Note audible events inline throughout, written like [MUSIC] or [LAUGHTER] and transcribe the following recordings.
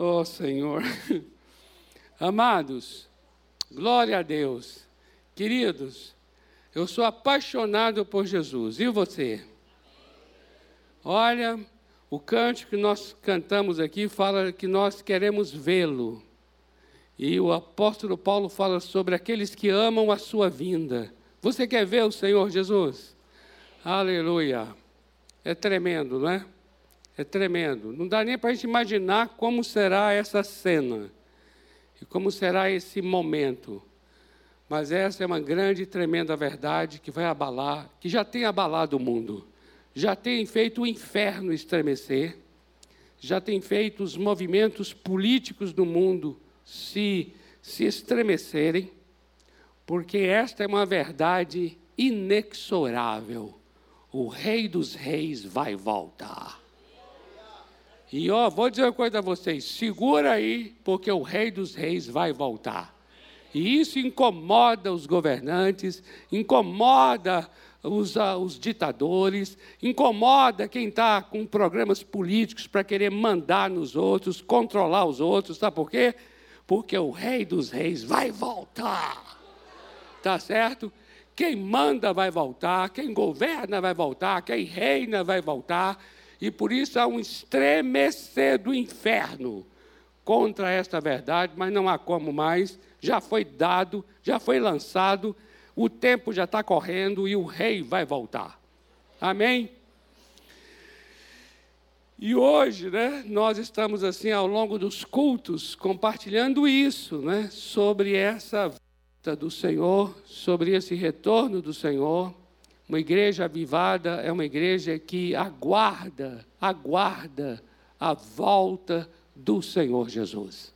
Oh, Senhor. [LAUGHS] Amados, glória a Deus. Queridos, eu sou apaixonado por Jesus. E você? Olha, o cântico que nós cantamos aqui fala que nós queremos vê-lo. E o apóstolo Paulo fala sobre aqueles que amam a sua vinda. Você quer ver o Senhor Jesus? Aleluia. É tremendo, não é? É tremendo. Não dá nem para a gente imaginar como será essa cena e como será esse momento. Mas essa é uma grande e tremenda verdade que vai abalar, que já tem abalado o mundo, já tem feito o inferno estremecer, já tem feito os movimentos políticos do mundo se, se estremecerem, porque esta é uma verdade inexorável. O Rei dos Reis vai voltar. E ó, vou dizer uma coisa a vocês: segura aí, porque o Rei dos Reis vai voltar. E isso incomoda os governantes, incomoda os, uh, os ditadores, incomoda quem está com programas políticos para querer mandar nos outros, controlar os outros. Sabe por quê? Porque o Rei dos Reis vai voltar. Tá certo? Quem manda vai voltar, quem governa vai voltar, quem reina vai voltar. E por isso há um estremecer do inferno contra esta verdade, mas não há como mais. Já foi dado, já foi lançado, o tempo já está correndo e o rei vai voltar. Amém? E hoje, né, nós estamos assim ao longo dos cultos compartilhando isso, né, sobre essa volta do Senhor, sobre esse retorno do Senhor. Uma igreja avivada é uma igreja que aguarda, aguarda a volta do Senhor Jesus.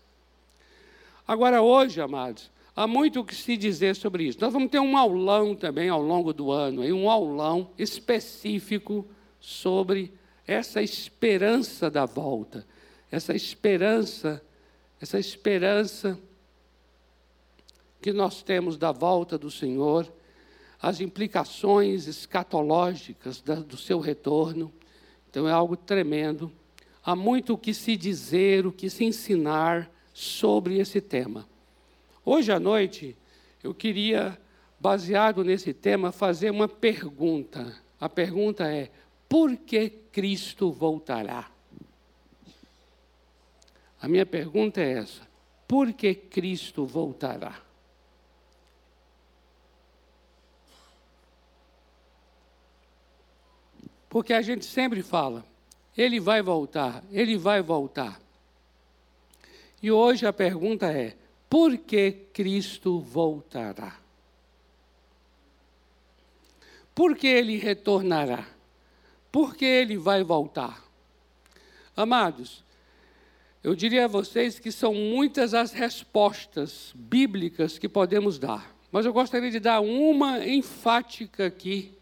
Agora, hoje, amados, há muito o que se dizer sobre isso. Nós vamos ter um aulão também ao longo do ano, um aulão específico sobre essa esperança da volta, essa esperança, essa esperança que nós temos da volta do Senhor, as implicações escatológicas do seu retorno. Então é algo tremendo. Há muito o que se dizer, o que se ensinar sobre esse tema. Hoje à noite, eu queria, baseado nesse tema, fazer uma pergunta. A pergunta é: por que Cristo voltará? A minha pergunta é essa: por que Cristo voltará? Porque a gente sempre fala, ele vai voltar, ele vai voltar. E hoje a pergunta é: por que Cristo voltará? Por que ele retornará? Porque ele vai voltar. Amados, eu diria a vocês que são muitas as respostas bíblicas que podemos dar, mas eu gostaria de dar uma enfática aqui,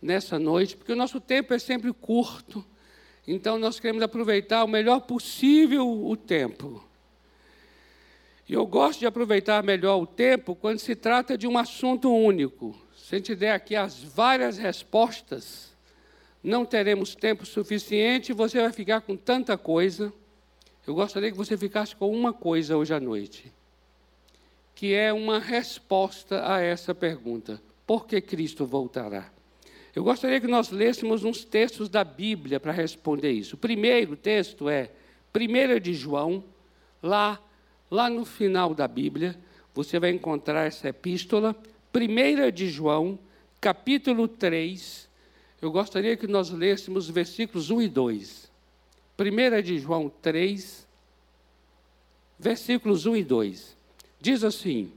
nessa noite, porque o nosso tempo é sempre curto, então nós queremos aproveitar o melhor possível o tempo. E eu gosto de aproveitar melhor o tempo quando se trata de um assunto único. Se a gente der aqui as várias respostas, não teremos tempo suficiente, você vai ficar com tanta coisa. Eu gostaria que você ficasse com uma coisa hoje à noite, que é uma resposta a essa pergunta: por que Cristo voltará? Eu gostaria que nós lêssemos uns textos da Bíblia para responder isso. O primeiro texto é 1 de João, lá, lá no final da Bíblia, você vai encontrar essa epístola, 1 de João, capítulo 3, eu gostaria que nós lêssemos versículos 1 e 2. 1 de João 3, versículos 1 e 2. Diz assim: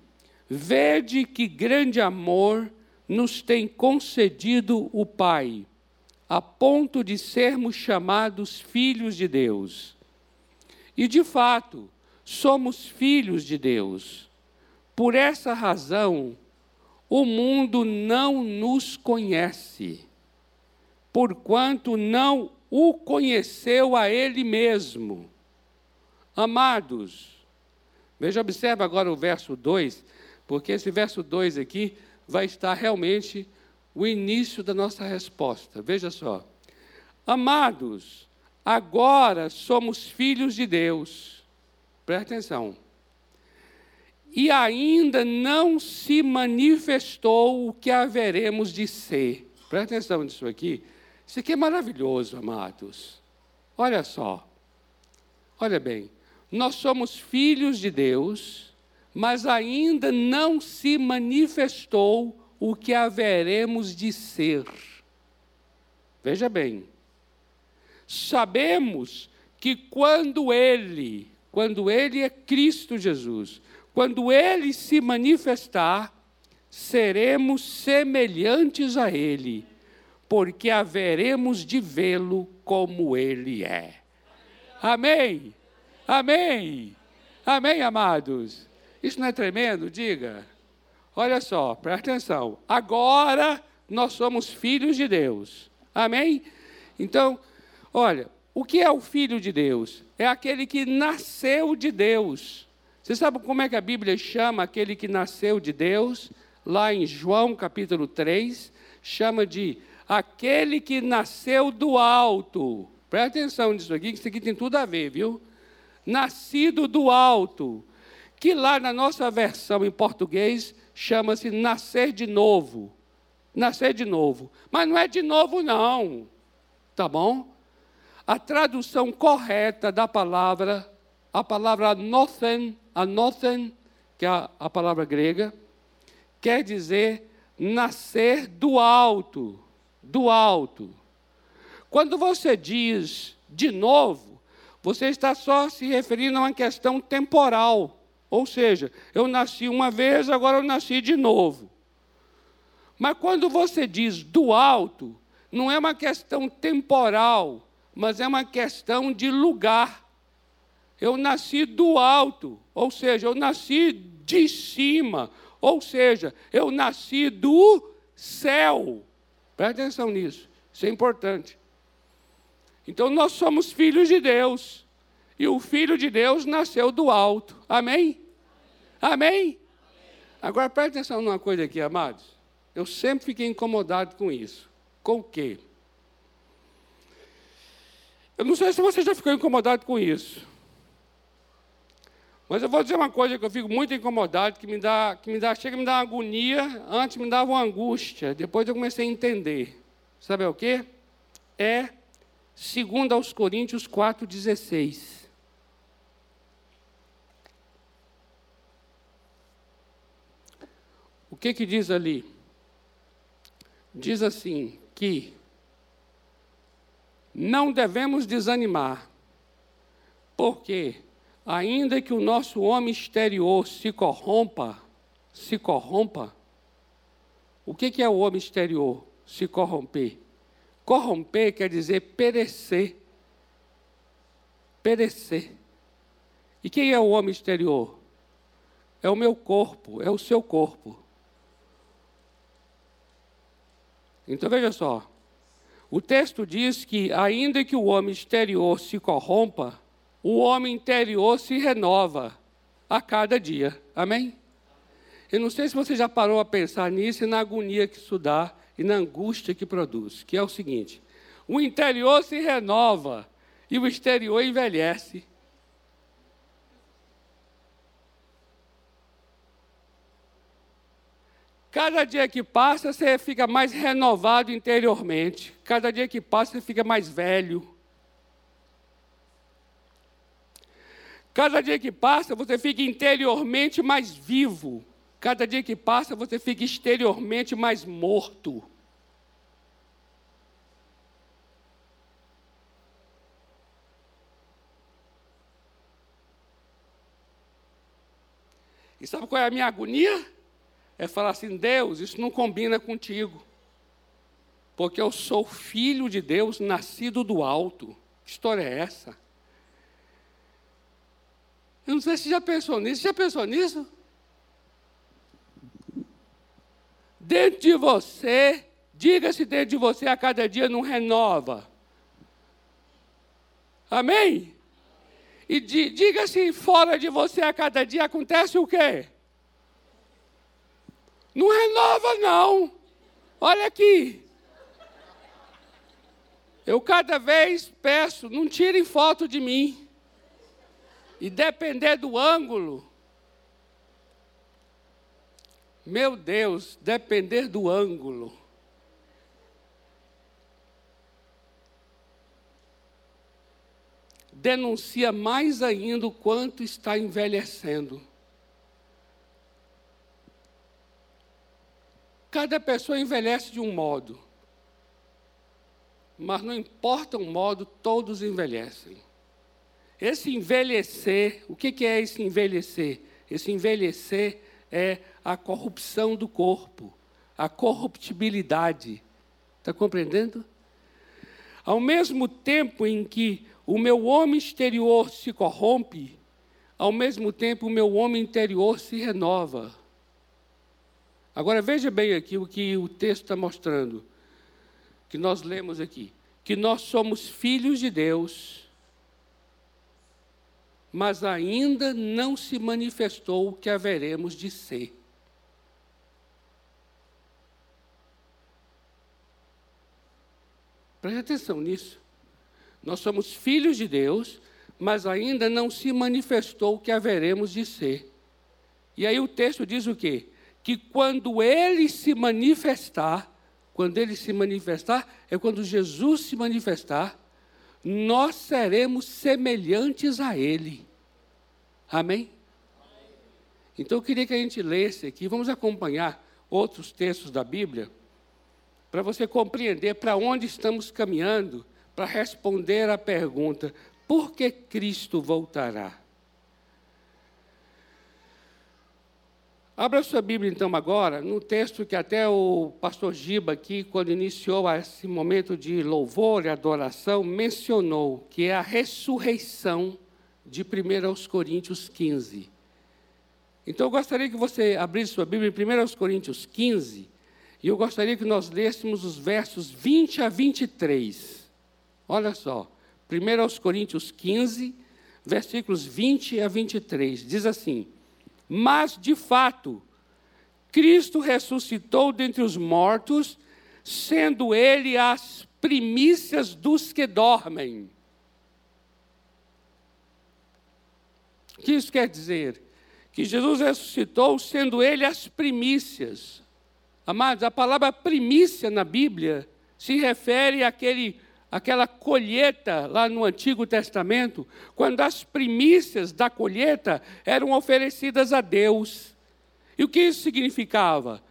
Vede que grande amor nos tem concedido o Pai, a ponto de sermos chamados filhos de Deus. E de fato, somos filhos de Deus. Por essa razão, o mundo não nos conhece porquanto não o conheceu a ele mesmo. Amados, veja, observa agora o verso 2, porque esse verso 2 aqui vai estar realmente o início da nossa resposta. Veja só. Amados, agora somos filhos de Deus. Presta atenção. E ainda não se manifestou o que haveremos de ser. Presta atenção nisso aqui. Isso aqui é maravilhoso, amados. Olha só. Olha bem. Nós somos filhos de Deus, mas ainda não se manifestou o que haveremos de ser. Veja bem. Sabemos que quando Ele, quando Ele é Cristo Jesus, quando Ele se manifestar, seremos semelhantes a Ele, porque haveremos de vê-lo como Ele é. Amém? Amém? Amém, amados? Isso não é tremendo? Diga. Olha só, presta atenção. Agora nós somos filhos de Deus. Amém? Então, olha, o que é o filho de Deus? É aquele que nasceu de Deus. Você sabe como é que a Bíblia chama aquele que nasceu de Deus? lá em João capítulo 3, chama de aquele que nasceu do alto. Presta atenção nisso aqui, que isso aqui tem tudo a ver, viu? Nascido do alto, que lá na nossa versão em português chama-se nascer de novo. Nascer de novo. Mas não é de novo, não. Tá bom? A tradução correta da palavra, a palavra anothen, anothen, que é a, a palavra grega, quer dizer nascer do alto, do alto. Quando você diz de novo, você está só se referindo a uma questão temporal. Ou seja, eu nasci uma vez, agora eu nasci de novo. Mas quando você diz do alto, não é uma questão temporal, mas é uma questão de lugar. Eu nasci do alto, ou seja, eu nasci de cima, ou seja, eu nasci do céu. Presta atenção nisso, isso é importante. Então nós somos filhos de Deus. E o filho de Deus nasceu do alto. Amém? Amém? Agora presta atenção numa coisa aqui, amados. Eu sempre fiquei incomodado com isso. Com o quê? Eu não sei se você já ficou incomodado com isso. Mas eu vou dizer uma coisa que eu fico muito incomodado, que me dá, que me dá, chega a me dar uma agonia, antes me dava uma angústia, depois eu comecei a entender. Sabe o quê? É 2 aos Coríntios 4,16. O que que diz ali? Diz assim que não devemos desanimar, porque ainda que o nosso homem exterior se corrompa, se corrompa, o que é o homem exterior? Se corromper. Corromper quer dizer perecer. Perecer. E quem é o homem exterior? É o meu corpo, é o seu corpo. Então veja só. O texto diz que, ainda que o homem exterior se corrompa, o homem interior se renova a cada dia. Amém? Eu não sei se você já parou a pensar nisso e na agonia que isso dá e na angústia que produz, que é o seguinte: o interior se renova e o exterior envelhece. Cada dia que passa, você fica mais renovado interiormente. Cada dia que passa, você fica mais velho. Cada dia que passa, você fica interiormente mais vivo. Cada dia que passa, você fica exteriormente mais morto. E sabe qual é a minha agonia? É falar assim: Deus, isso não combina contigo. Porque eu sou filho de Deus, nascido do alto. Que história é essa? Eu não sei se já pensou nisso. Já pensou nisso? Dentro de você, diga-se dentro de você, a cada dia não renova. Amém? E diga-se fora de você, a cada dia acontece o quê? Não renova, não. Olha aqui. Eu cada vez peço, não tirem foto de mim. E depender do ângulo. Meu Deus, depender do ângulo. Denuncia mais ainda o quanto está envelhecendo. Cada pessoa envelhece de um modo. Mas não importa o modo, todos envelhecem. Esse envelhecer, o que é esse envelhecer? Esse envelhecer é a corrupção do corpo, a corruptibilidade. Está compreendendo? Ao mesmo tempo em que o meu homem exterior se corrompe, ao mesmo tempo o meu homem interior se renova. Agora veja bem aqui o que o texto está mostrando, que nós lemos aqui: que nós somos filhos de Deus, mas ainda não se manifestou o que haveremos de ser. Preste atenção nisso. Nós somos filhos de Deus, mas ainda não se manifestou o que haveremos de ser. E aí o texto diz o quê? Que quando ele se manifestar, quando ele se manifestar, é quando Jesus se manifestar, nós seremos semelhantes a ele. Amém? Então eu queria que a gente lesse aqui, vamos acompanhar outros textos da Bíblia, para você compreender para onde estamos caminhando, para responder à pergunta: por que Cristo voltará? Abra sua Bíblia, então, agora, no texto que até o pastor Giba, aqui, quando iniciou esse momento de louvor e adoração, mencionou, que é a ressurreição de 1 Coríntios 15. Então, eu gostaria que você abrisse sua Bíblia em 1 Coríntios 15, e eu gostaria que nós lêssemos os versos 20 a 23. Olha só, 1 Coríntios 15, versículos 20 a 23, diz assim. Mas, de fato, Cristo ressuscitou dentre os mortos, sendo ele as primícias dos que dormem. O que isso quer dizer? Que Jesus ressuscitou, sendo ele as primícias. Amados, a palavra primícia na Bíblia se refere àquele aquela colheita lá no Antigo Testamento, quando as primícias da colheita eram oferecidas a Deus. E o que isso significava?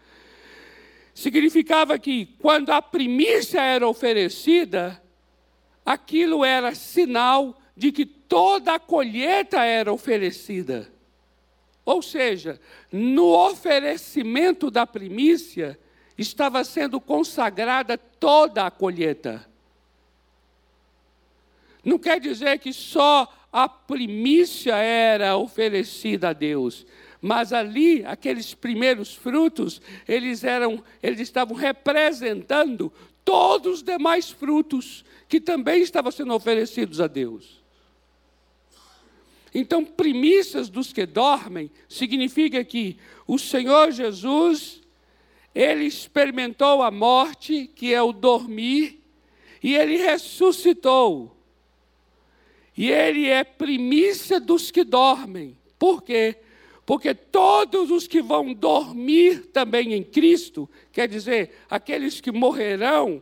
Significava que quando a primícia era oferecida, aquilo era sinal de que toda a colheita era oferecida. Ou seja, no oferecimento da primícia estava sendo consagrada toda a colheita. Não quer dizer que só a primícia era oferecida a Deus, mas ali aqueles primeiros frutos, eles eram, eles estavam representando todos os demais frutos que também estavam sendo oferecidos a Deus. Então, primícias dos que dormem significa que o Senhor Jesus, ele experimentou a morte, que é o dormir, e ele ressuscitou e ele é primícia dos que dormem. Por quê? Porque todos os que vão dormir também em Cristo, quer dizer, aqueles que morrerão,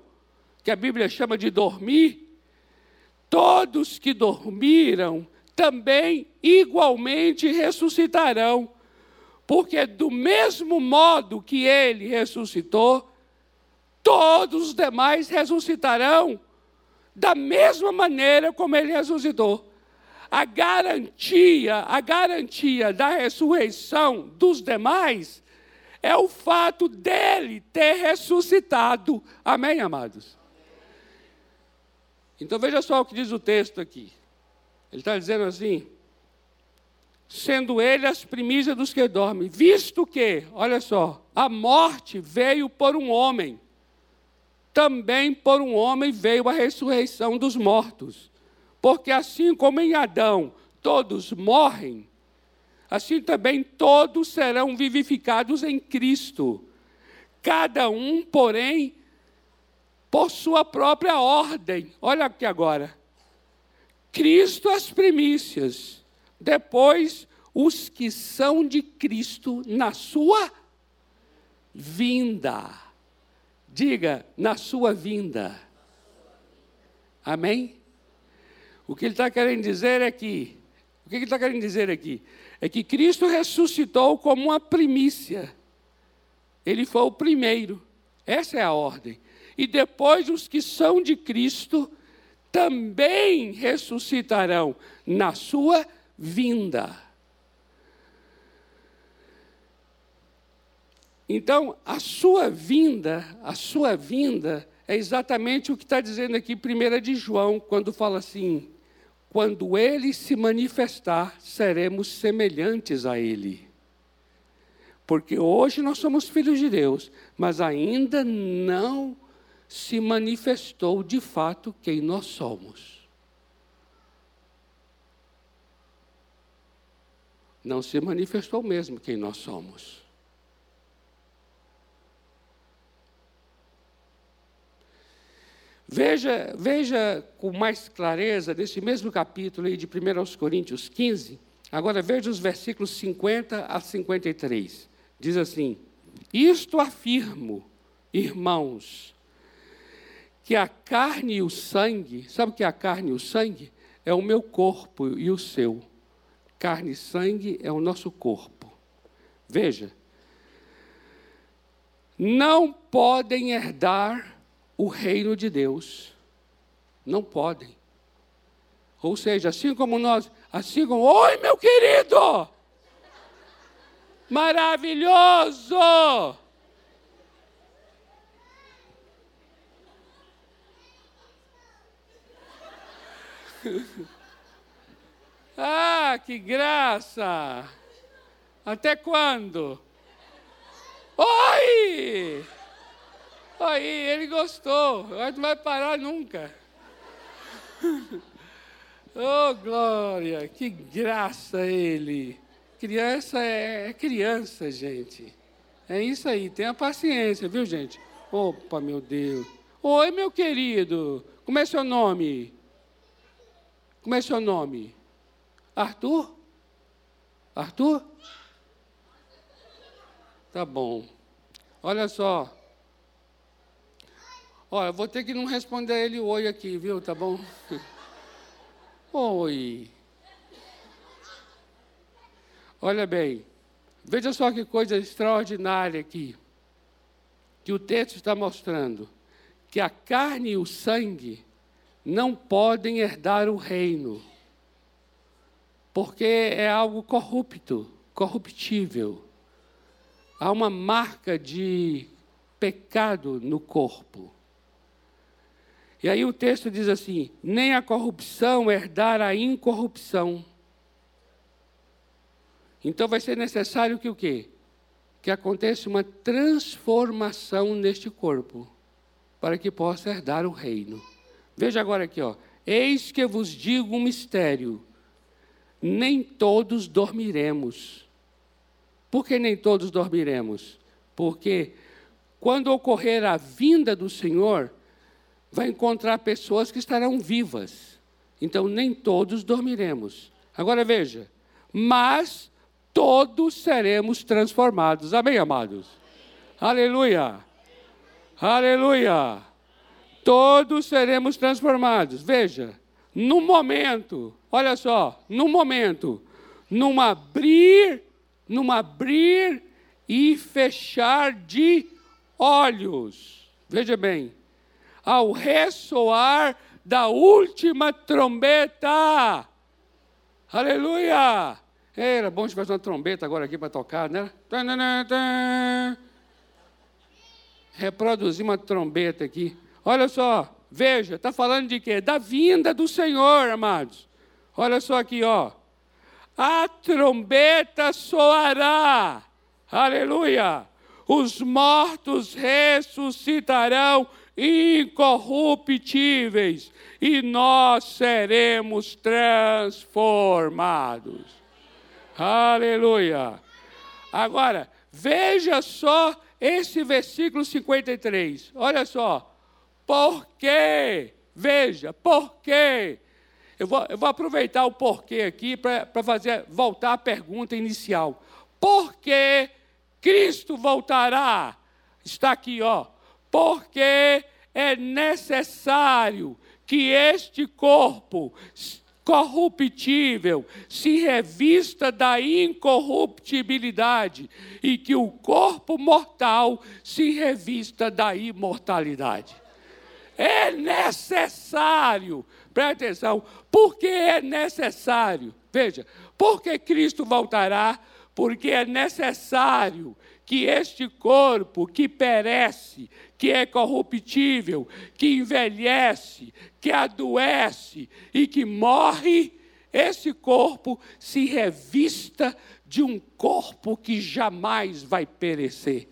que a Bíblia chama de dormir, todos que dormiram também igualmente ressuscitarão. Porque do mesmo modo que ele ressuscitou, todos os demais ressuscitarão da mesma maneira como ele ressuscitou. A garantia, a garantia da ressurreição dos demais é o fato dele ter ressuscitado. Amém, amados? Então veja só o que diz o texto aqui. Ele está dizendo assim: sendo ele as primícias dos que dormem, visto que, olha só, a morte veio por um homem também por um homem veio a ressurreição dos mortos. Porque assim como em Adão todos morrem, assim também todos serão vivificados em Cristo. Cada um, porém, por sua própria ordem. Olha aqui agora. Cristo as primícias, depois os que são de Cristo na sua vinda. Diga, na sua vinda. Amém? O que ele está querendo dizer é que, o que ele está querendo dizer aqui? É que Cristo ressuscitou como uma primícia. Ele foi o primeiro. Essa é a ordem. E depois os que são de Cristo também ressuscitarão na sua vinda. Então, a sua vinda, a sua vinda é exatamente o que está dizendo aqui 1 de João, quando fala assim: quando ele se manifestar, seremos semelhantes a ele. Porque hoje nós somos filhos de Deus, mas ainda não se manifestou de fato quem nós somos. Não se manifestou mesmo quem nós somos. Veja, veja com mais clareza, nesse mesmo capítulo aí de 1 Coríntios 15, agora veja os versículos 50 a 53. Diz assim: Isto afirmo, irmãos, que a carne e o sangue, sabe o que é a carne e o sangue? É o meu corpo e o seu. Carne e sangue é o nosso corpo. Veja, não podem herdar o reino de Deus. Não podem. Ou seja, assim como nós, assim como, oi meu querido! Maravilhoso! [LAUGHS] ah, que graça! Até quando? Oi! Aí, ele gostou. Mas não vai parar nunca. [LAUGHS] oh, glória! Que graça ele! Criança é, é criança, gente. É isso aí. Tenha paciência, viu, gente? Opa, meu Deus. Oi, meu querido. Como é seu nome? Como é seu nome? Arthur? Arthur? Tá bom. Olha só. Olha, vou ter que não responder a ele oi aqui, viu? Tá bom? [LAUGHS] oi. Olha bem, veja só que coisa extraordinária aqui. Que o texto está mostrando que a carne e o sangue não podem herdar o reino, porque é algo corrupto, corruptível. Há uma marca de pecado no corpo. E aí o texto diz assim: nem a corrupção herdar a incorrupção. Então vai ser necessário que o quê? Que aconteça uma transformação neste corpo, para que possa herdar o reino. Veja agora aqui, ó. Eis que vos digo um mistério: nem todos dormiremos. Por que nem todos dormiremos? Porque quando ocorrer a vinda do Senhor, vai encontrar pessoas que estarão vivas. Então, nem todos dormiremos. Agora veja, mas todos seremos transformados. Amém, amados? Aleluia! Aleluia! Todos seremos transformados. Veja, no momento, olha só, no momento, num abrir, num abrir e fechar de olhos. Veja bem, ao ressoar da última trombeta. Aleluia! Era bom se tivesse uma trombeta agora aqui para tocar, né? Reproduzir uma trombeta aqui. Olha só, veja, está falando de quê? Da vinda do Senhor, amados. Olha só aqui, ó. A trombeta soará. Aleluia! Os mortos ressuscitarão incorruptíveis, e nós seremos transformados. Aleluia. Agora, veja só esse versículo 53. Olha só. Por quê? Veja, por quê? Eu vou, eu vou aproveitar o porquê aqui para fazer voltar à pergunta inicial. Por que Cristo voltará? Está aqui, ó. Porque é necessário que este corpo corruptível se revista da incorruptibilidade e que o corpo mortal se revista da imortalidade. É necessário, presta atenção, porque é necessário. Veja, porque Cristo voltará? Porque é necessário que este corpo que perece, que é corruptível, que envelhece, que adoece e que morre, esse corpo se revista de um corpo que jamais vai perecer.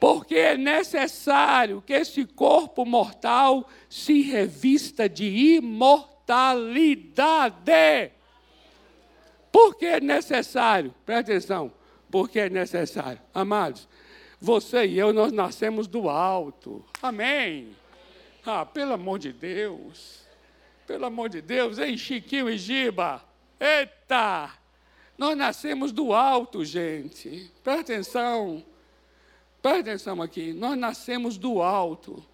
Porque é necessário que esse corpo mortal se revista de imortalidade. Por que é necessário? Presta atenção porque é necessário. Amados, você e eu, nós nascemos do alto. Amém. Ah, pelo amor de Deus. Pelo amor de Deus, hein, Chiquinho e Giba? Eita! Nós nascemos do alto, gente. Presta atenção. Presta atenção aqui. Nós nascemos do alto.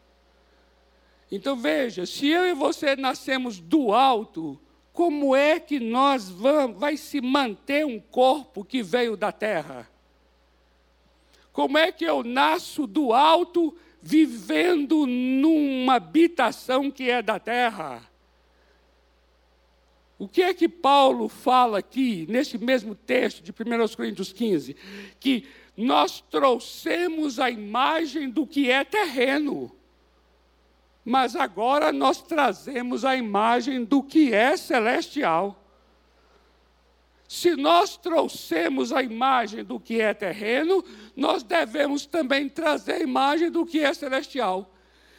Então veja, se eu e você nascemos do alto, como é que nós vamos, vai se manter um corpo que veio da terra? Como é que eu nasço do alto vivendo numa habitação que é da terra? O que é que Paulo fala aqui, nesse mesmo texto de 1 Coríntios 15? Que nós trouxemos a imagem do que é terreno mas agora nós trazemos a imagem do que é celestial. Se nós trouxemos a imagem do que é terreno, nós devemos também trazer a imagem do que é celestial.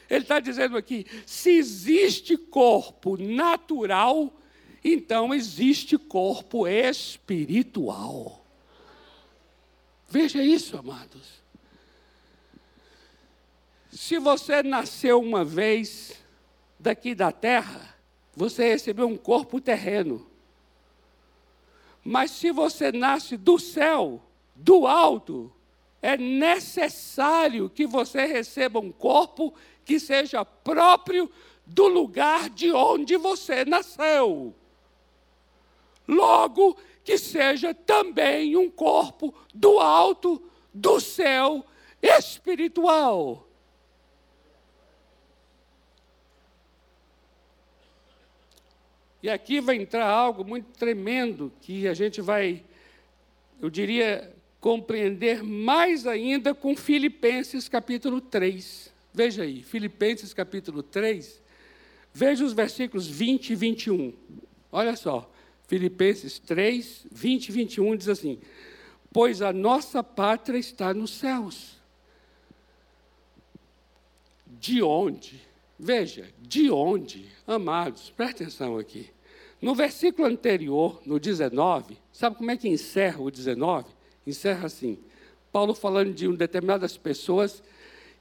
Ele está dizendo aqui: se existe corpo natural, então existe corpo espiritual. Veja isso, amados. Se você nasceu uma vez daqui da terra, você recebeu um corpo terreno. Mas se você nasce do céu, do alto, é necessário que você receba um corpo que seja próprio do lugar de onde você nasceu. Logo, que seja também um corpo do alto, do céu espiritual. E aqui vai entrar algo muito tremendo que a gente vai, eu diria, compreender mais ainda com Filipenses capítulo 3. Veja aí, Filipenses capítulo 3, veja os versículos 20 e 21. Olha só, Filipenses 3, 20 e 21 diz assim: Pois a nossa pátria está nos céus. De onde? Veja, de onde, amados, presta atenção aqui. No versículo anterior, no 19, sabe como é que encerra o 19? Encerra assim: Paulo falando de determinadas pessoas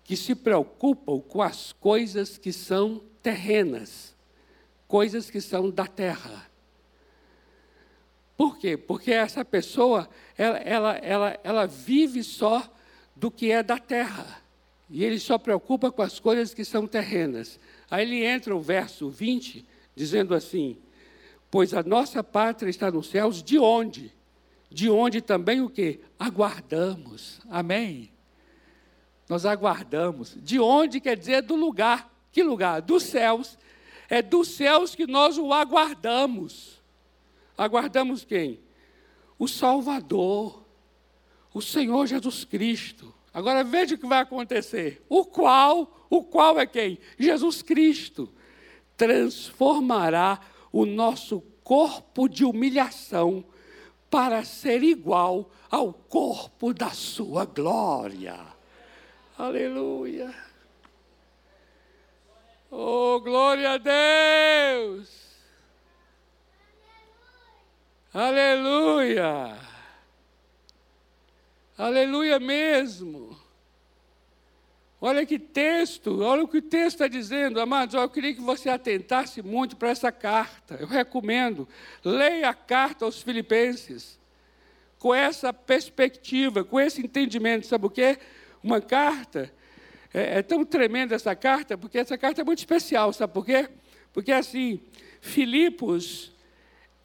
que se preocupam com as coisas que são terrenas, coisas que são da terra. Por quê? Porque essa pessoa, ela, ela, ela, ela vive só do que é da terra. E ele só preocupa com as coisas que são terrenas. Aí ele entra o verso 20, dizendo assim: pois a nossa pátria está nos céus, de onde? De onde também o que? Aguardamos. Amém? Nós aguardamos. De onde quer dizer do lugar. Que lugar? Dos céus. É dos céus que nós o aguardamos. Aguardamos quem? O Salvador, o Senhor Jesus Cristo. Agora veja o que vai acontecer. O qual, o qual é quem? Jesus Cristo transformará o nosso corpo de humilhação para ser igual ao corpo da sua glória. Aleluia. Oh, glória a Deus. Aleluia. Aleluia mesmo. Olha que texto, olha o que o texto está dizendo, amados. Eu queria que você atentasse muito para essa carta. Eu recomendo, leia a carta aos Filipenses com essa perspectiva, com esse entendimento. Sabe o quê? Uma carta, é, é tão tremenda essa carta, porque essa carta é muito especial, sabe por quê? Porque assim, Filipos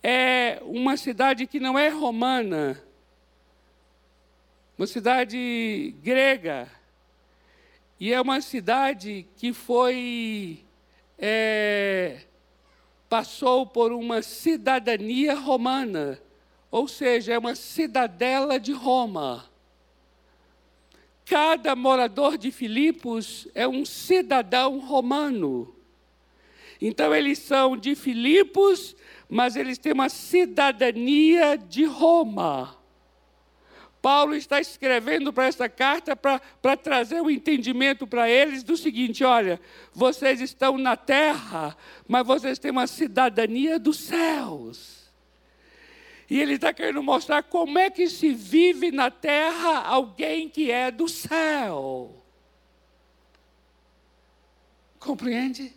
é uma cidade que não é romana, uma cidade grega, e é uma cidade que foi. É, passou por uma cidadania romana, ou seja, é uma cidadela de Roma. Cada morador de Filipos é um cidadão romano. Então, eles são de Filipos, mas eles têm uma cidadania de Roma. Paulo está escrevendo para essa carta para trazer o um entendimento para eles do seguinte: olha, vocês estão na terra, mas vocês têm uma cidadania dos céus. E ele está querendo mostrar como é que se vive na terra alguém que é do céu. Compreende?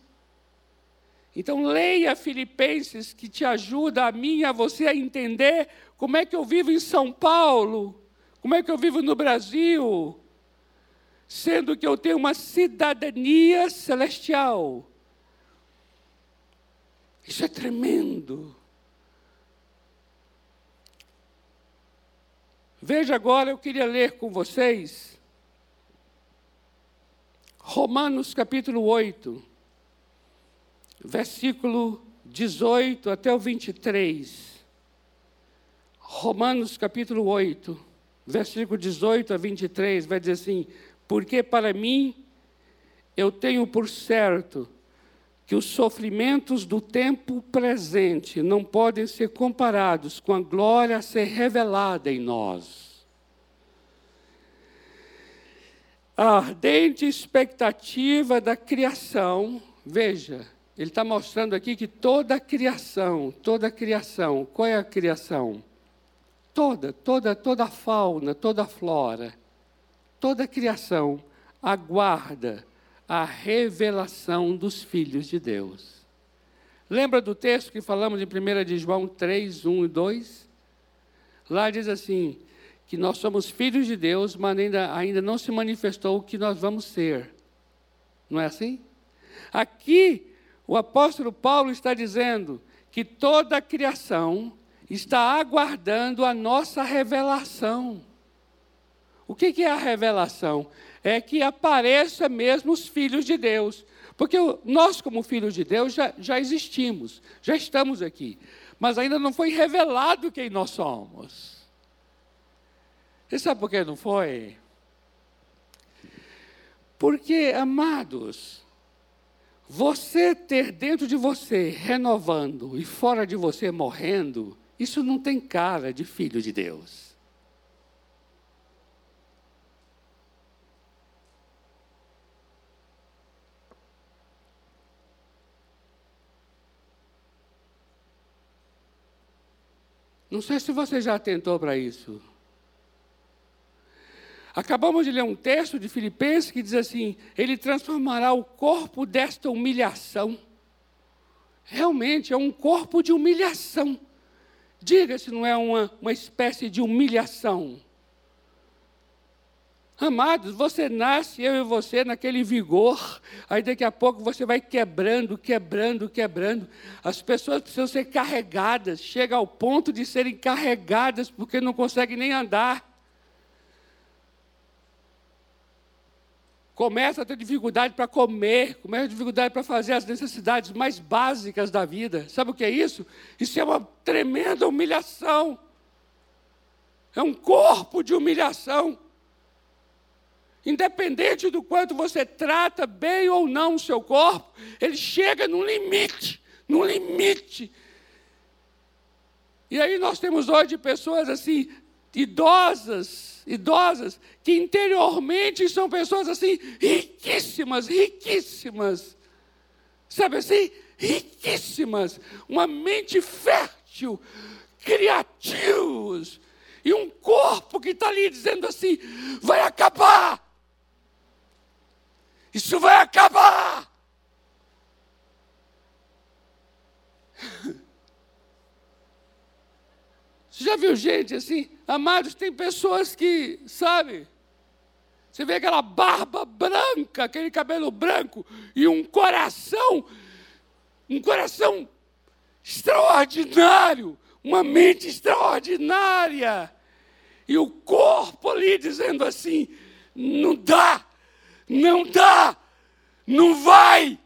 Então leia Filipenses que te ajuda a mim e a você a entender como é que eu vivo em São Paulo como é que eu vivo no Brasil? Sendo que eu tenho uma cidadania celestial. Isso é tremendo. Veja agora, eu queria ler com vocês Romanos capítulo 8, versículo 18 até o 23. Romanos capítulo 8 versículo 18 a 23, vai dizer assim: Porque para mim eu tenho por certo que os sofrimentos do tempo presente não podem ser comparados com a glória a ser revelada em nós. A ardente expectativa da criação, veja, ele está mostrando aqui que toda a criação, toda a criação, qual é a criação? Toda, toda, toda a fauna, toda a flora, toda a criação aguarda a revelação dos filhos de Deus. Lembra do texto que falamos em 1 de João 3, 1 e 2? Lá diz assim, que nós somos filhos de Deus, mas ainda, ainda não se manifestou o que nós vamos ser. Não é assim? Aqui, o apóstolo Paulo está dizendo que toda a criação está aguardando a nossa revelação. O que é a revelação? É que apareça mesmo os filhos de Deus. Porque nós, como filhos de Deus, já, já existimos, já estamos aqui. Mas ainda não foi revelado quem nós somos. Você sabe por que não foi? Porque, amados, você ter dentro de você renovando e fora de você morrendo, isso não tem cara de filho de Deus. Não sei se você já atentou para isso. Acabamos de ler um texto de Filipenses que diz assim: Ele transformará o corpo desta humilhação. Realmente é um corpo de humilhação. Diga se não é uma, uma espécie de humilhação. Amados, você nasce, eu e você, naquele vigor, aí daqui a pouco você vai quebrando, quebrando, quebrando. As pessoas precisam ser carregadas, chega ao ponto de serem carregadas porque não conseguem nem andar. Começa a ter dificuldade para comer, começa a ter dificuldade para fazer as necessidades mais básicas da vida. Sabe o que é isso? Isso é uma tremenda humilhação. É um corpo de humilhação. Independente do quanto você trata bem ou não o seu corpo, ele chega num limite, num limite. E aí nós temos hoje pessoas assim, idosas, idosas, que interiormente são pessoas assim, riquíssimas, riquíssimas. Sabe assim? Riquíssimas. Uma mente fértil, criativos. E um corpo que está ali dizendo assim: vai acabar. Isso vai acabar. [LAUGHS] Você já viu gente assim? Amados, tem pessoas que, sabe, você vê aquela barba branca, aquele cabelo branco e um coração, um coração extraordinário, uma mente extraordinária. E o corpo ali dizendo assim: não dá, não dá, não vai.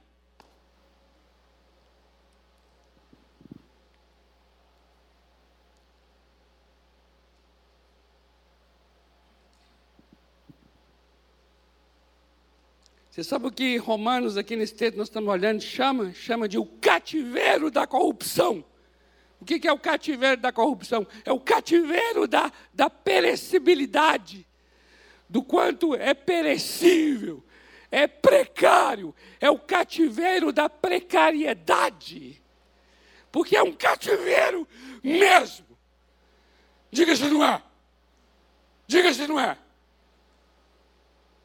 Você sabe o que Romanos, aqui nesse texto, nós estamos olhando, chama? Chama de o cativeiro da corrupção. O que é o cativeiro da corrupção? É o cativeiro da, da perecibilidade, do quanto é perecível, é precário, é o cativeiro da precariedade, porque é um cativeiro mesmo. Diga se não é. Diga se não é.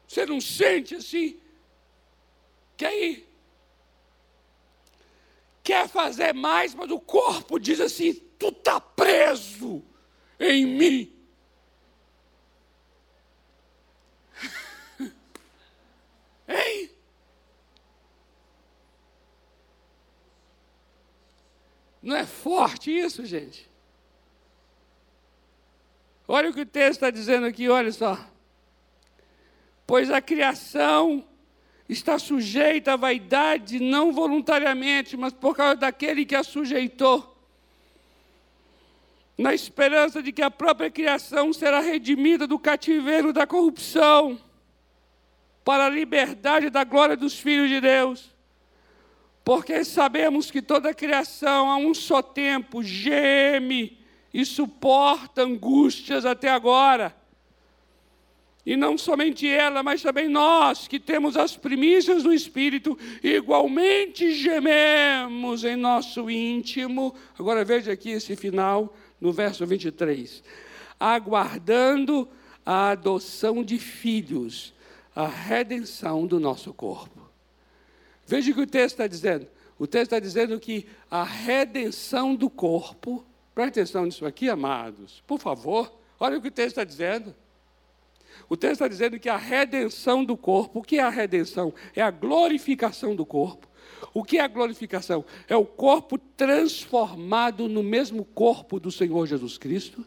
Você não sente assim? Quer ir. Quer fazer mais, mas o corpo diz assim: tu está preso em mim. [LAUGHS] hein? Não é forte isso, gente? Olha o que o texto está dizendo aqui, olha só. Pois a criação está sujeita à vaidade não voluntariamente, mas por causa daquele que a sujeitou, na esperança de que a própria criação será redimida do cativeiro da corrupção, para a liberdade da glória dos filhos de Deus. Porque sabemos que toda a criação, a um só tempo, geme e suporta angústias até agora. E não somente ela, mas também nós, que temos as primícias do Espírito, igualmente gememos em nosso íntimo. Agora veja aqui esse final, no verso 23. Aguardando a adoção de filhos, a redenção do nosso corpo. Veja o que o texto está dizendo. O texto está dizendo que a redenção do corpo, preste atenção nisso aqui, amados, por favor, olha o que o texto está dizendo. O texto está dizendo que a redenção do corpo, o que é a redenção? É a glorificação do corpo. O que é a glorificação? É o corpo transformado no mesmo corpo do Senhor Jesus Cristo.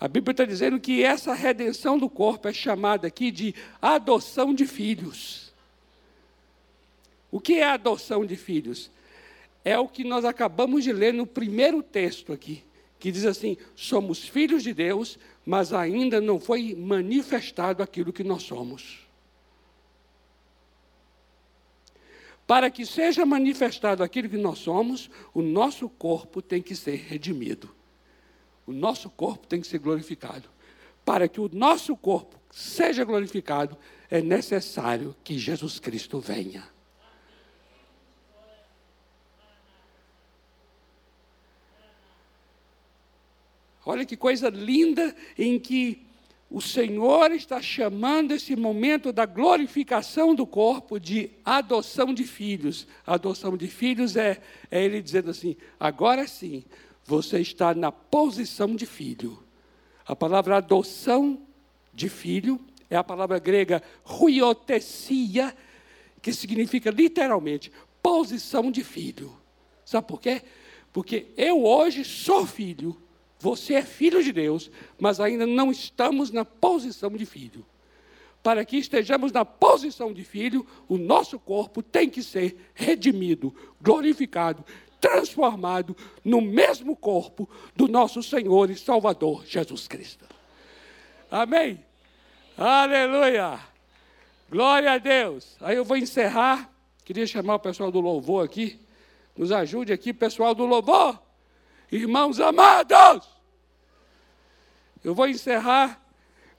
A Bíblia está dizendo que essa redenção do corpo é chamada aqui de adoção de filhos. O que é adoção de filhos? É o que nós acabamos de ler no primeiro texto aqui, que diz assim: somos filhos de Deus mas ainda não foi manifestado aquilo que nós somos. Para que seja manifestado aquilo que nós somos, o nosso corpo tem que ser redimido. O nosso corpo tem que ser glorificado. Para que o nosso corpo seja glorificado, é necessário que Jesus Cristo venha. Olha que coisa linda em que o Senhor está chamando esse momento da glorificação do corpo de adoção de filhos. A adoção de filhos é, é Ele dizendo assim: agora sim, você está na posição de filho. A palavra adoção de filho é a palavra grega ruiotesia, que significa literalmente posição de filho. Sabe por quê? Porque eu hoje sou filho, você é filho de Deus, mas ainda não estamos na posição de filho. Para que estejamos na posição de filho, o nosso corpo tem que ser redimido, glorificado, transformado no mesmo corpo do nosso Senhor e Salvador Jesus Cristo. Amém? Aleluia! Glória a Deus! Aí eu vou encerrar. Queria chamar o pessoal do louvor aqui. Nos ajude aqui, pessoal do louvor. Irmãos amados, eu vou encerrar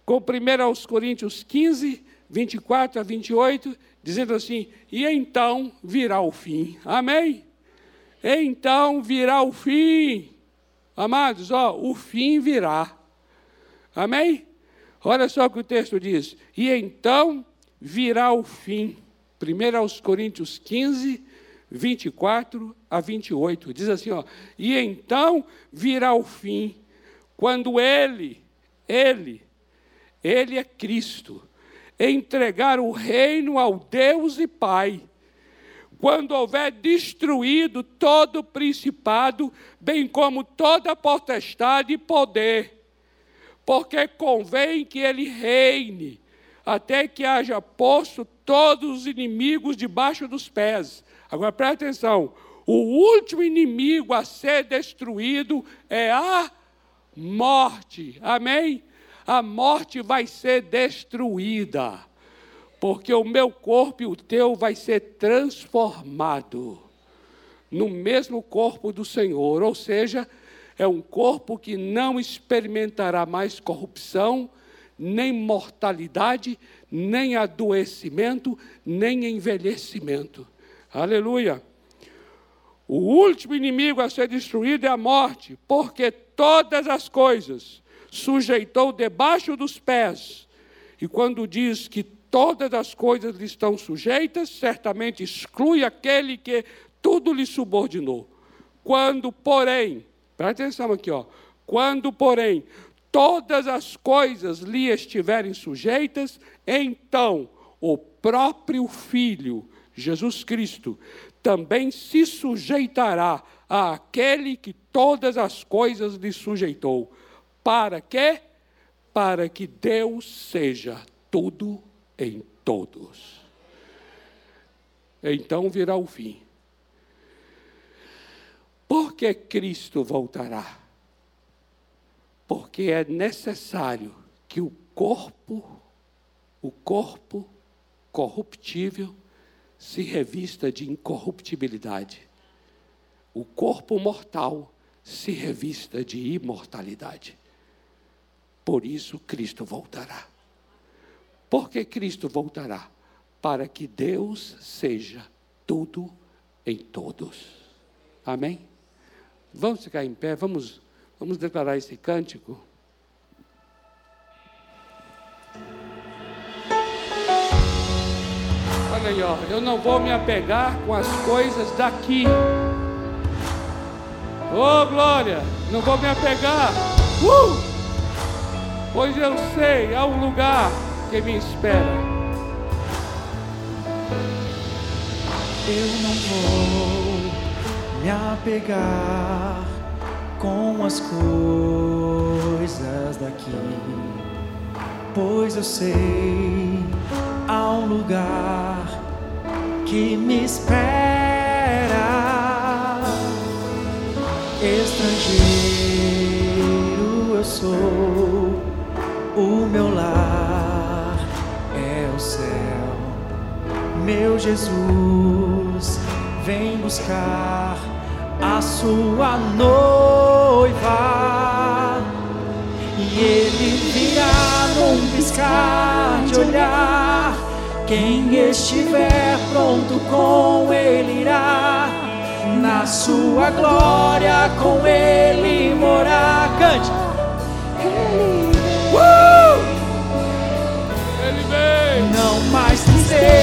com 1 Coríntios 15, 24 a 28, dizendo assim: E então virá o fim. Amém? Então virá o fim. Amados, ó, o fim virá. Amém? Olha só o que o texto diz: E então virá o fim. 1 aos Coríntios 15, 24 a 28. Diz assim, ó: "E então virá o fim, quando ele, ele, ele é Cristo, entregar o reino ao Deus e Pai, quando houver destruído todo o principado, bem como toda potestade e poder, porque convém que ele reine, até que haja posto todos os inimigos debaixo dos pés. Agora presta atenção: o último inimigo a ser destruído é a morte. Amém? A morte vai ser destruída, porque o meu corpo e o teu vai ser transformado no mesmo corpo do Senhor, ou seja, é um corpo que não experimentará mais corrupção, nem mortalidade, nem adoecimento, nem envelhecimento. Aleluia. O último inimigo a ser destruído é a morte, porque todas as coisas sujeitou debaixo dos pés. E quando diz que todas as coisas lhe estão sujeitas, certamente exclui aquele que tudo lhe subordinou. Quando, porém, presta atenção aqui, ó. Quando, porém, todas as coisas lhe estiverem sujeitas, então o próprio Filho, Jesus Cristo, também se sujeitará àquele que todas as coisas lhe sujeitou. Para quê? Para que Deus seja tudo em todos. Então virá o fim. Por que Cristo voltará? Porque é necessário que o corpo, o corpo corruptível, se revista de incorruptibilidade. O corpo mortal se revista de imortalidade. Por isso Cristo voltará. Por que Cristo voltará? Para que Deus seja tudo em todos. Amém? Vamos ficar em pé, vamos, vamos declarar esse cântico. Ó, eu não vou me apegar com as coisas daqui. Oh, glória! Não vou me apegar. Uh! Pois eu sei, há um lugar que me espera. Eu não vou me apegar com as coisas daqui, pois eu sei há um lugar que me espera. Estrangeiro eu sou, o meu lar é o céu. Meu Jesus vem buscar a sua noiva e ele virá num piscar de olhar. Quem estiver pronto com ele irá, na sua glória com ele morar. Cante. Ele vem. Uh! Ele vem. Não mais tristeza,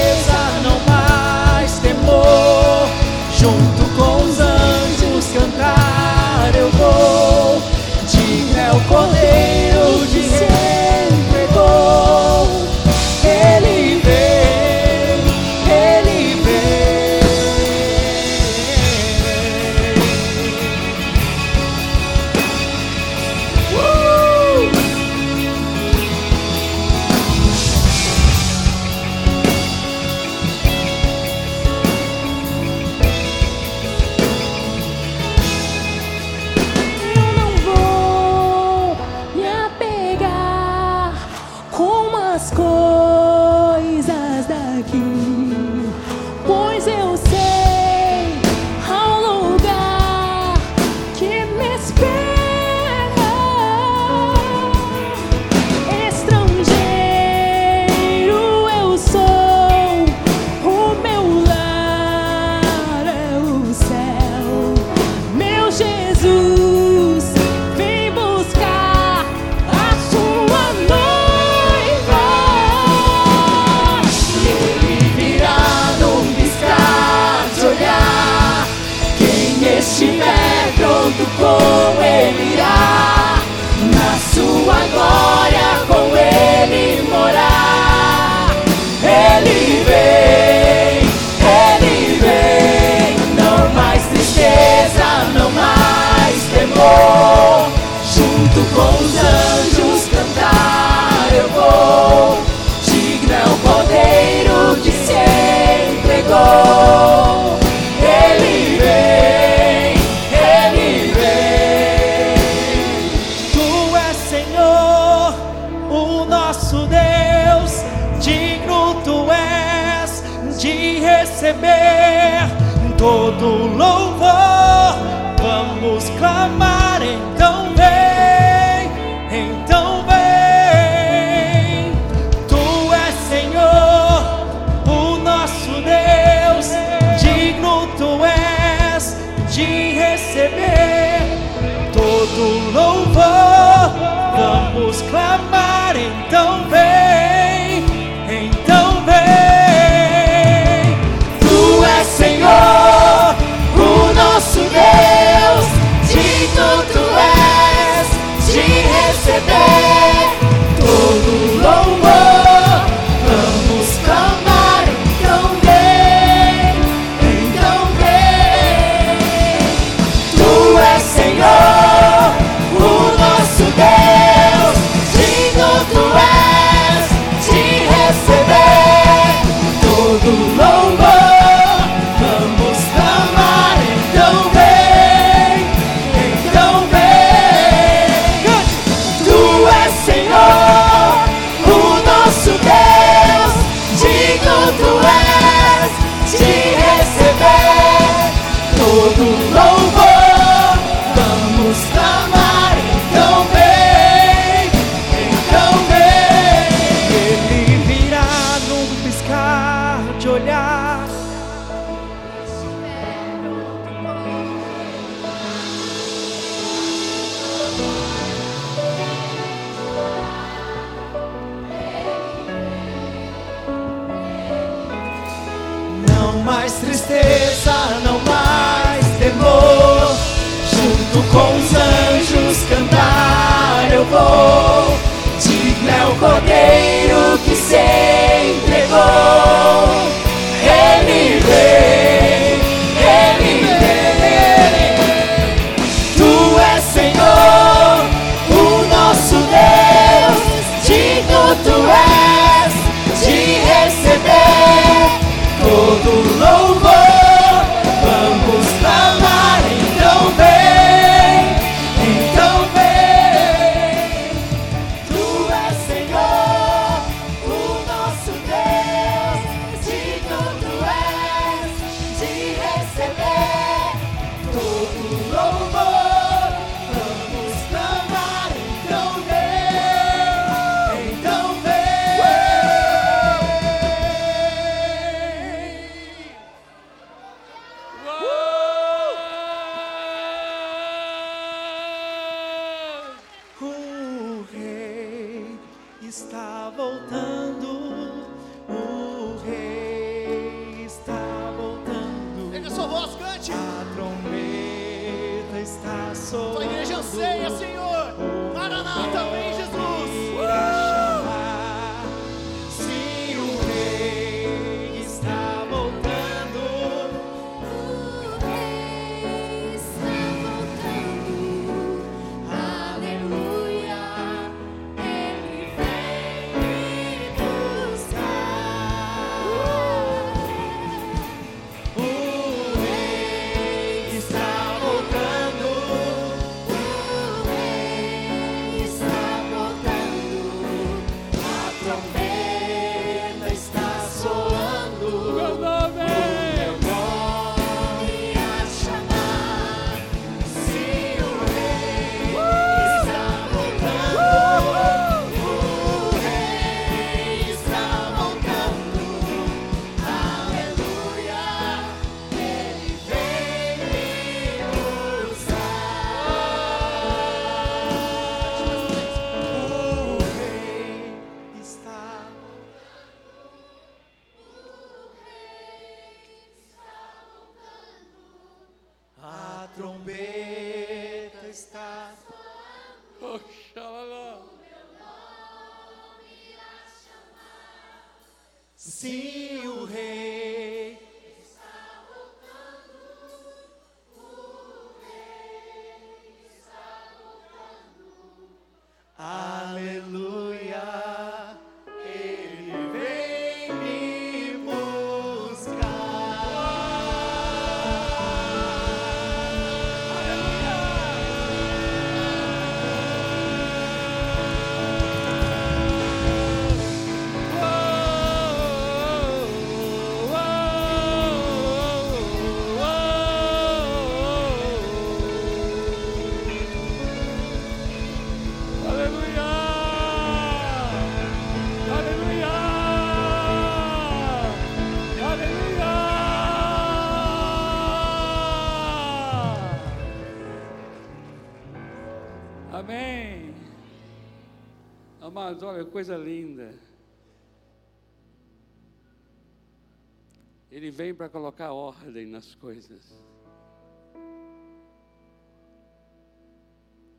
Amados, olha, coisa linda. Ele vem para colocar ordem nas coisas.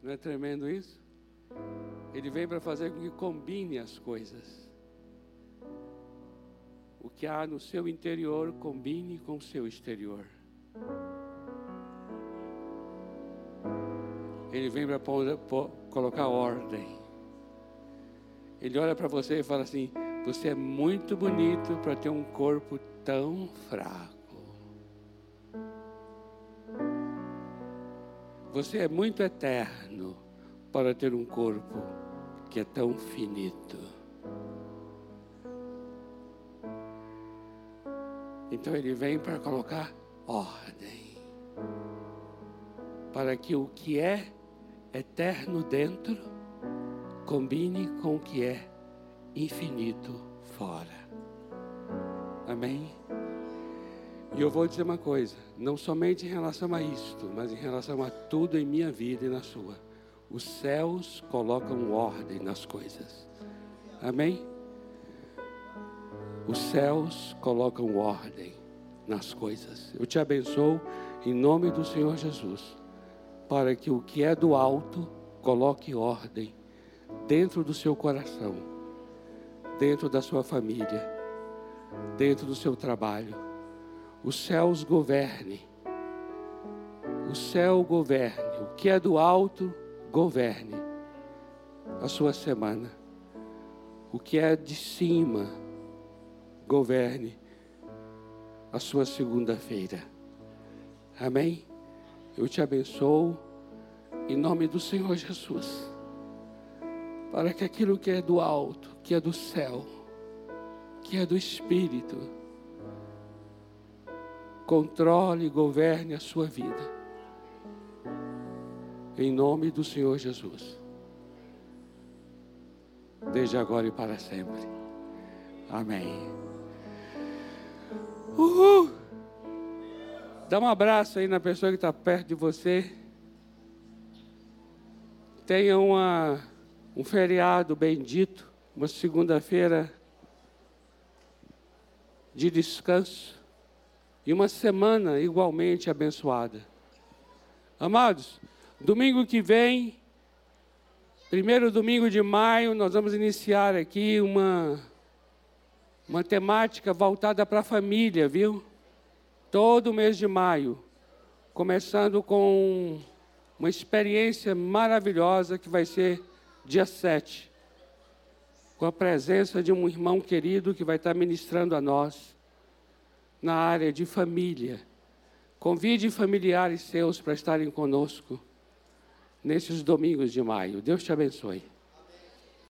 Não é tremendo isso? Ele vem para fazer com que combine as coisas. O que há no seu interior combine com o seu exterior. Ele vem para colocar ordem. Ele olha para você e fala assim: Você é muito bonito para ter um corpo tão fraco. Você é muito eterno para ter um corpo que é tão finito. Então ele vem para colocar ordem. Para que o que é eterno dentro combine com o que é infinito fora. Amém? E eu vou dizer uma coisa, não somente em relação a isto, mas em relação a tudo em minha vida e na sua. Os céus colocam ordem nas coisas. Amém? Os céus colocam ordem nas coisas. Eu te abençoo em nome do Senhor Jesus, para que o que é do alto coloque ordem dentro do seu coração, dentro da sua família, dentro do seu trabalho. Os céus governe. O céu governe. O que é do alto, governe a sua semana. O que é de cima, governe a sua segunda-feira. Amém? Eu te abençoo em nome do Senhor Jesus. Para que aquilo que é do alto, que é do céu, que é do Espírito, controle e governe a sua vida. Em nome do Senhor Jesus. Desde agora e para sempre. Amém. Uhul. Dá um abraço aí na pessoa que está perto de você. Tenha uma, um feriado bendito, uma segunda-feira de descanso e uma semana igualmente abençoada. Amados, domingo que vem, primeiro domingo de maio, nós vamos iniciar aqui uma, uma temática voltada para a família, viu? Todo mês de maio, começando com uma experiência maravilhosa que vai ser dia 7 com a presença de um irmão querido que vai estar ministrando a nós na área de família. Convide familiares seus para estarem conosco nesses domingos de maio. Deus te abençoe.